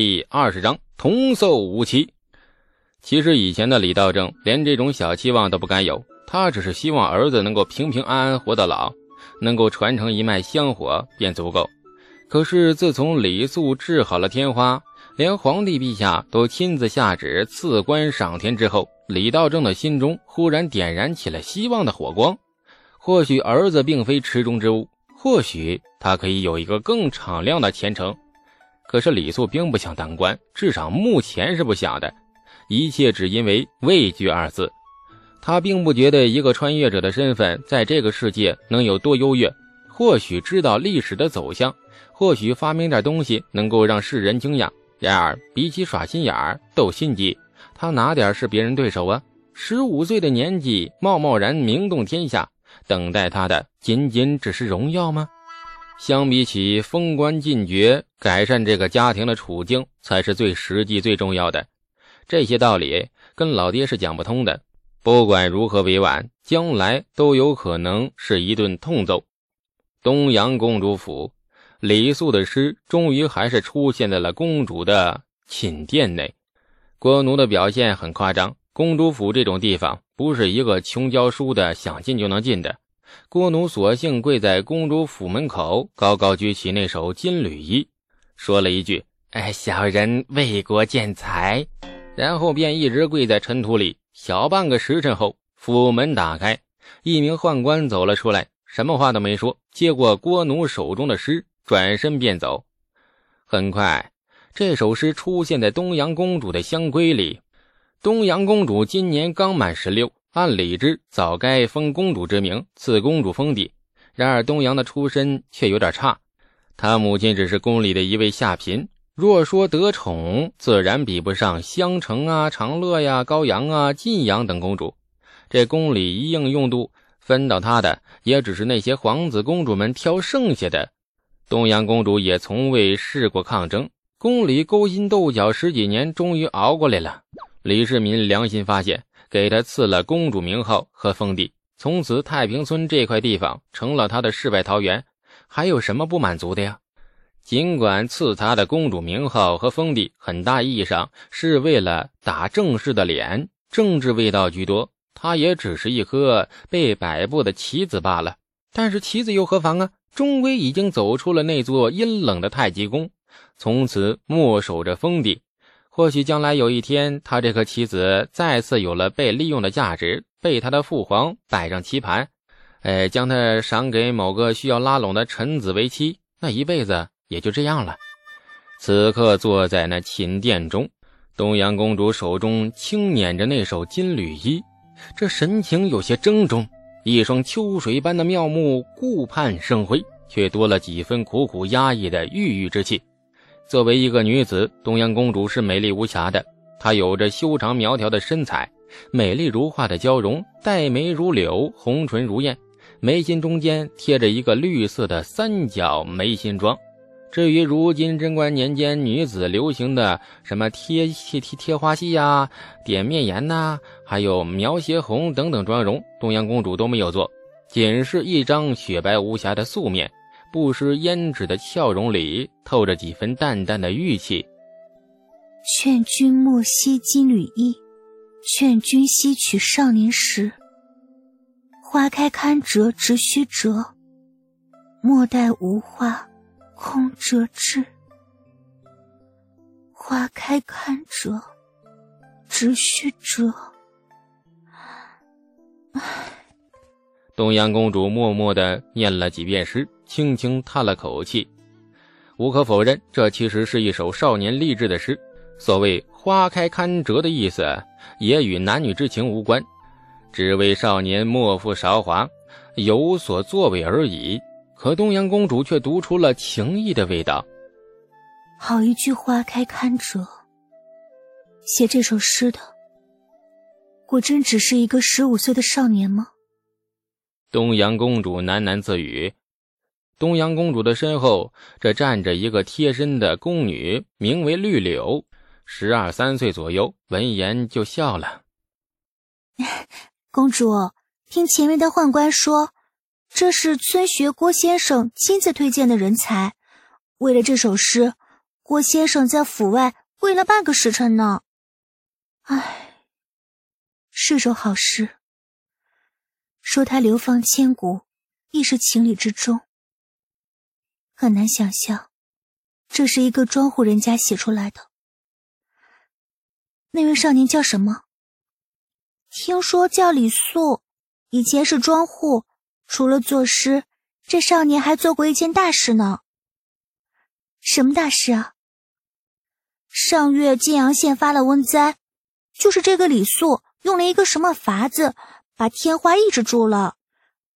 第二十章同叟无欺。其实以前的李道正连这种小期望都不敢有，他只是希望儿子能够平平安安活到老，能够传承一脉香火便足够。可是自从李素治好了天花，连皇帝陛下都亲自下旨赐官赏田之后，李道正的心中忽然点燃起了希望的火光。或许儿子并非池中之物，或许他可以有一个更敞亮的前程。可是李素并不想当官，至少目前是不想的。一切只因为畏惧二字。他并不觉得一个穿越者的身份在这个世界能有多优越。或许知道历史的走向，或许发明点东西能够让世人惊讶。然而，比起耍心眼儿、斗心机，他哪点是别人对手啊？十五岁的年纪，贸贸然名动天下。等待他的仅仅只是荣耀吗？相比起封官进爵，改善这个家庭的处境才是最实际、最重要的。这些道理跟老爹是讲不通的。不管如何委婉，将来都有可能是一顿痛揍。东阳公主府，李素的诗终于还是出现在了公主的寝殿内。郭奴的表现很夸张。公主府这种地方不是一个穷教书的想进就能进的。郭奴索性跪在公主府门口，高高举起那首金缕衣，说了一句：“哎，小人为国建才。”然后便一直跪在尘土里。小半个时辰后，府门打开，一名宦官走了出来，什么话都没说，接过郭奴手中的诗，转身便走。很快，这首诗出现在东阳公主的香闺里。东阳公主今年刚满十六，按理之早该封公主之名，赐公主封地。然而东阳的出身却有点差，她母亲只是宫里的一位下嫔。若说得宠，自然比不上襄城啊、长乐呀、高阳啊、晋阳等公主。这宫里一应用度，分到她的也只是那些皇子公主们挑剩下的。东阳公主也从未试过抗争，宫里勾心斗角十几年，终于熬过来了。李世民良心发现，给他赐了公主名号和封地，从此太平村这块地方成了他的世外桃源。还有什么不满足的呀？尽管赐他的公主名号和封地，很大意义上是为了打正式的脸，政治味道居多。他也只是一颗被摆布的棋子罢了。但是棋子又何妨啊？终归已经走出了那座阴冷的太极宫，从此默守着封地。或许将来有一天，他这颗棋子再次有了被利用的价值，被他的父皇摆上棋盘，哎，将他赏给某个需要拉拢的臣子为妻，那一辈子也就这样了。此刻坐在那寝殿中，东阳公主手中轻捻着那首金缕衣，这神情有些怔忡，一双秋水般的妙目顾盼生辉，却多了几分苦苦压抑的郁郁之气。作为一个女子，东阳公主是美丽无瑕的。她有着修长苗条的身材，美丽如画的娇容，黛眉如柳，红唇如燕，眉心中间贴着一个绿色的三角眉心妆。至于如今贞观年间女子流行的什么贴贴贴贴花戏呀、点面颜呐，还有描斜红等等妆容，东阳公主都没有做，仅是一张雪白无瑕的素面。不失胭脂的笑容里透着几分淡淡的玉气。劝君莫惜金缕衣，劝君惜取少年时。花开堪折直须折，莫待无花空折枝。花开堪折直须折。东阳公主默默的念了几遍诗。轻轻叹了口气，无可否认，这其实是一首少年励志的诗。所谓“花开堪折”的意思，也与男女之情无关，只为少年莫负韶华，有所作为而已。可东阳公主却读出了情意的味道。好一句“花开堪折”，写这首诗的，果真只是一个十五岁的少年吗？东阳公主喃喃自语。东阳公主的身后，这站着一个贴身的宫女，名为绿柳，十二三岁左右。闻言就笑了。公主，听前面的宦官说，这是村学郭先生亲自推荐的人才。为了这首诗，郭先生在府外跪了半个时辰呢。唉，是首好诗。说他流芳千古，亦是情理之中。很难想象，这是一个庄户人家写出来的。那位少年叫什么？听说叫李素，以前是庄户。除了作诗，这少年还做过一件大事呢。什么大事啊？上月晋阳县发了瘟灾，就是这个李素用了一个什么法子，把天花抑制住了。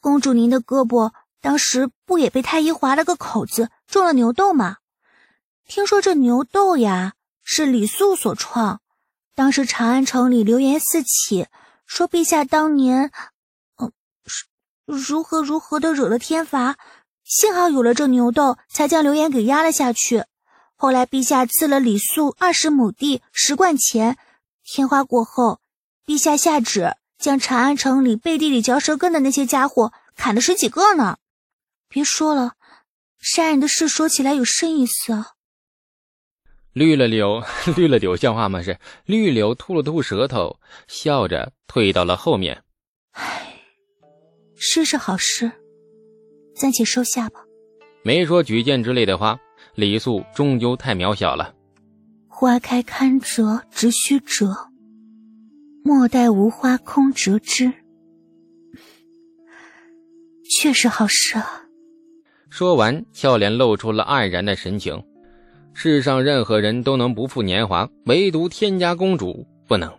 公主您的胳膊当时不也被太医划了个口子，中了牛痘吗？听说这牛痘呀是李素所创。当时长安城里流言四起，说陛下当年，嗯，如何如何的惹了天罚，幸好有了这牛痘，才将流言给压了下去。后来陛下赐了李素二十亩地、十贯钱。天花过后，陛下下旨将长安城里背地里嚼舌根的那些家伙砍了十几个呢。别说了，杀人的事说起来有深意思啊。绿了柳，绿了柳，像话吗？是绿柳吐了吐舌头，笑着退到了后面。唉，诗是好诗，暂且收下吧。没说举荐之类的话，李素终究太渺小了。花开堪折直须折，莫待无花空折枝。确实好事啊。说完，俏脸露出了黯然的神情。世上任何人都能不负年华，唯独天家公主不能。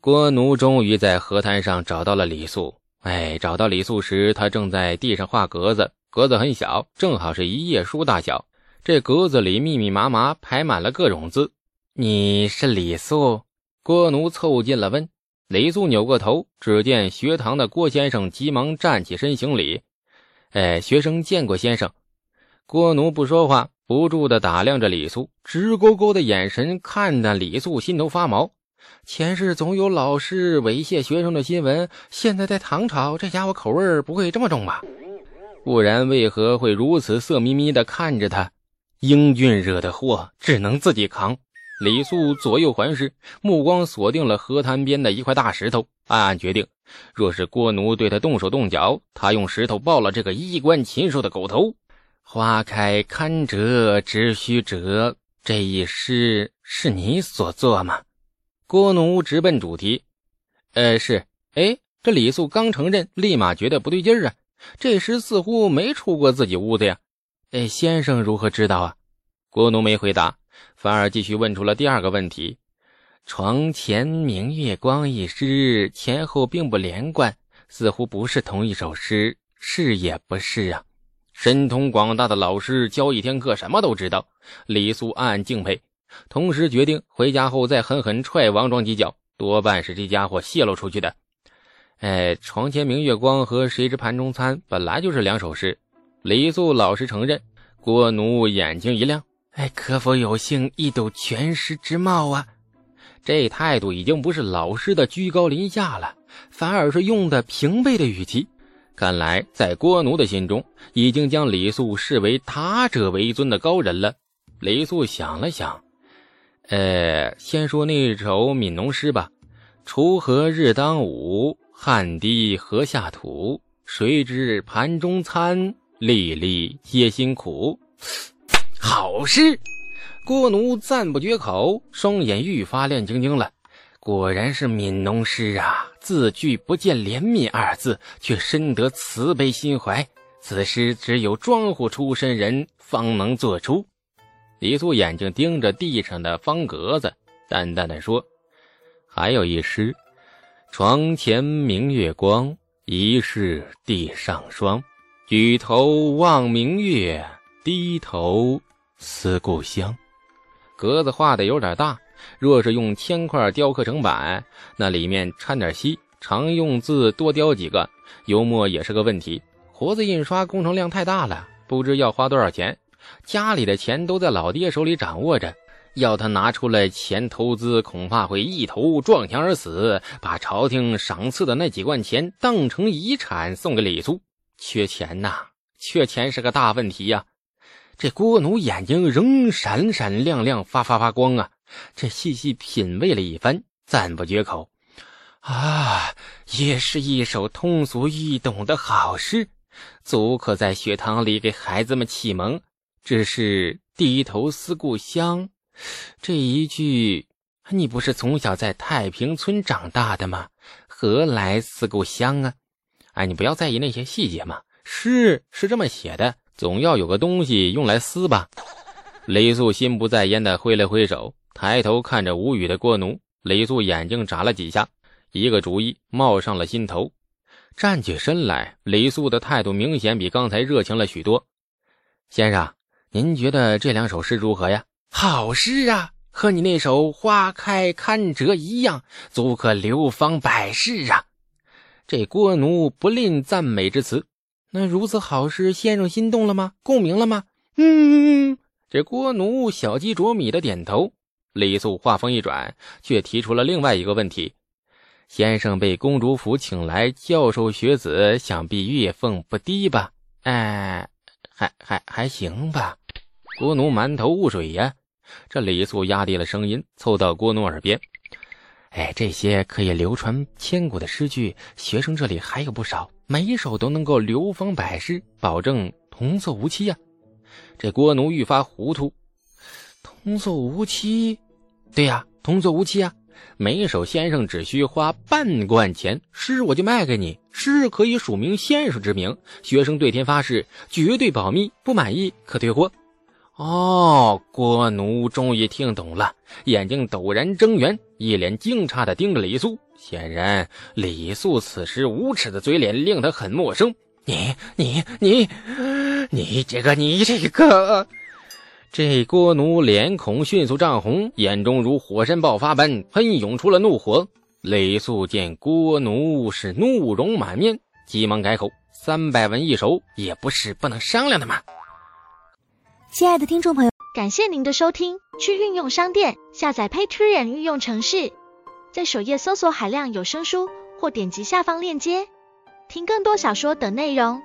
郭奴终于在河滩上找到了李素。哎，找到李素时，他正在地上画格子，格子很小，正好是一页书大小。这格子里密密麻麻排满了各种字。你是李素？郭奴凑近了问。李素扭过头，只见学堂的郭先生急忙站起身行礼。哎，学生见过先生。郭奴不说话。不住的打量着李素，直勾勾的眼神看得李素心头发毛。前世总有老师猥亵学生的新闻，现在在唐朝，这家伙口味不会这么重吧？不然为何会如此色眯眯的看着他？英俊惹的祸，只能自己扛。李素左右环视，目光锁定了河滩边的一块大石头，暗暗决定：若是郭奴对他动手动脚，他用石头爆了这个衣冠禽兽的狗头。花开堪折直须折，这一诗是你所作吗？郭奴直奔主题。呃，是。哎，这李素刚承认，立马觉得不对劲儿啊。这诗似乎没出过自己屋子呀。哎，先生如何知道啊？郭奴没回答，反而继续问出了第二个问题：“床前明月光”一诗前后并不连贯，似乎不是同一首诗，是也不是啊？神通广大的老师教一天课，什么都知道。李素暗暗敬佩，同时决定回家后再狠狠踹王庄几脚，多半是这家伙泄露出去的。哎，床前明月光和谁知盘中餐本来就是两首诗。李素老实承认。郭奴眼睛一亮，哎，可否有幸一睹全诗之貌啊？这态度已经不是老师的居高临下了，反而是用的平辈的语气。看来，在郭奴的心中，已经将李素视为他者为尊的高人了。李素想了想，呃，先说那首悯农诗吧：“锄禾日当午，汗滴禾下土。谁知盘中餐，粒粒皆辛苦。”好诗！郭奴赞不绝口，双眼愈发亮晶晶了。果然是悯农诗啊！字句不见“怜悯”二字，却深得慈悲心怀。此诗只有庄户出身人方能做出。李素眼睛盯着地上的方格子，淡淡的说：“还有一诗：床前明月光，疑是地上霜。举头望明月，低头思故乡。”格子画的有点大。若是用铅块雕刻成板，那里面掺点锡，常用字多雕几个，油墨也是个问题。活字印刷工程量太大了，不知要花多少钱。家里的钱都在老爹手里掌握着，要他拿出来钱投资，恐怕会一头撞墙而死，把朝廷赏赐的那几贯钱当成遗产送给李素。缺钱呐，缺钱是个大问题呀。这郭奴眼睛仍闪闪亮亮，发发发光啊！这细细品味了一番，赞不绝口。啊，也是一首通俗易懂的好诗，足可在学堂里给孩子们启蒙。只是低头思故乡，这一句，你不是从小在太平村长大的吗？何来思故乡啊？哎，你不要在意那些细节嘛。诗是这么写的。总要有个东西用来撕吧。雷素心不在焉的挥了挥手，抬头看着无语的郭奴。雷素眼睛眨了几下，一个主意冒上了心头。站起身来，雷素的态度明显比刚才热情了许多。先生，您觉得这两首诗如何呀？好诗啊，和你那首“花开堪折”一样，足可流芳百世啊！这郭奴不吝赞美之词。那如此好事，先生心动了吗？共鸣了吗？嗯，这郭奴小鸡啄米的点头。李素话锋一转，却提出了另外一个问题：先生被公主府请来教授学子，想必月俸不低吧？哎，还还还行吧。郭奴满头雾水呀。这李素压低了声音，凑到郭奴耳边：“哎，这些可以流传千古的诗句，学生这里还有不少。”每一首都能够流芳百世，保证童叟无欺呀！这郭奴愈发糊涂。童叟无欺？对呀，童叟无欺啊！每一首先生只需花半贯钱，诗我就卖给你。诗可以署名先生之名，学生对天发誓，绝对保密，不满意可退货。哦，郭奴终于听懂了，眼睛陡然睁圆，一脸惊诧的盯着李素。显然，李素此时无耻的嘴脸令他很陌生。你、你、你、你这个、你这个……这郭奴脸孔迅速涨红，眼中如火山爆发般喷涌出了怒火。李素见郭奴是怒容满面，急忙改口：“三百文一首，也不是不能商量的嘛。”亲爱的听众朋友，感谢您的收听。去运用商店下载 Patreon 运用城市，在首页搜索海量有声书，或点击下方链接听更多小说等内容。